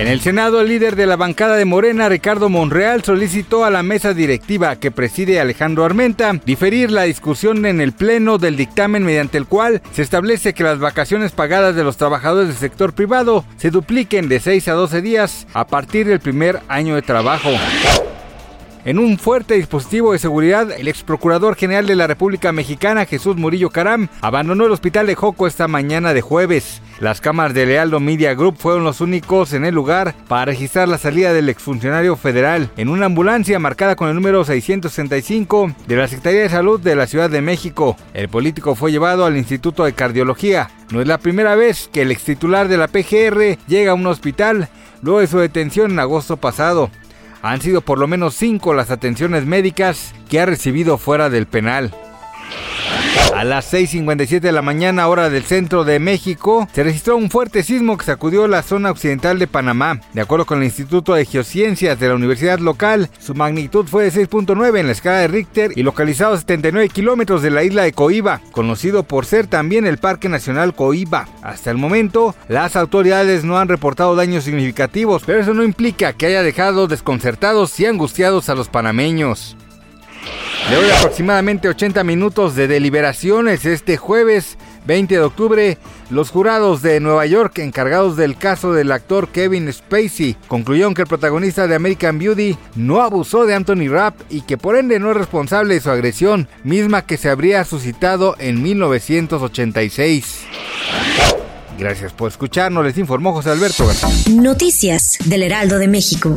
En el Senado, el líder de la bancada de Morena, Ricardo Monreal, solicitó a la mesa directiva que preside Alejandro Armenta diferir la discusión en el Pleno del dictamen mediante el cual se establece que las vacaciones pagadas de los trabajadores del sector privado se dupliquen de 6 a 12 días a partir del primer año de trabajo. En un fuerte dispositivo de seguridad, el ex procurador general de la República Mexicana, Jesús Murillo Caram, abandonó el hospital de Joco esta mañana de jueves. Las cámaras de Lealdo Media Group fueron los únicos en el lugar para registrar la salida del exfuncionario federal en una ambulancia marcada con el número 665 de la Secretaría de Salud de la Ciudad de México. El político fue llevado al Instituto de Cardiología. No es la primera vez que el ex titular de la PGR llega a un hospital luego de su detención en agosto pasado. Han sido por lo menos cinco las atenciones médicas que ha recibido fuera del penal. A las 6.57 de la mañana, hora del centro de México, se registró un fuerte sismo que sacudió la zona occidental de Panamá. De acuerdo con el Instituto de Geociencias de la universidad local, su magnitud fue de 6.9 en la escala de Richter y localizado a 79 kilómetros de la isla de Coiba, conocido por ser también el Parque Nacional Coiba. Hasta el momento, las autoridades no han reportado daños significativos, pero eso no implica que haya dejado desconcertados y angustiados a los panameños. Luego de aproximadamente 80 minutos de deliberaciones este jueves 20 de octubre, los jurados de Nueva York encargados del caso del actor Kevin Spacey concluyeron que el protagonista de American Beauty no abusó de Anthony Rapp y que por ende no es responsable de su agresión, misma que se habría suscitado en 1986. Gracias por escucharnos, les informó José Alberto García. Noticias del Heraldo de México.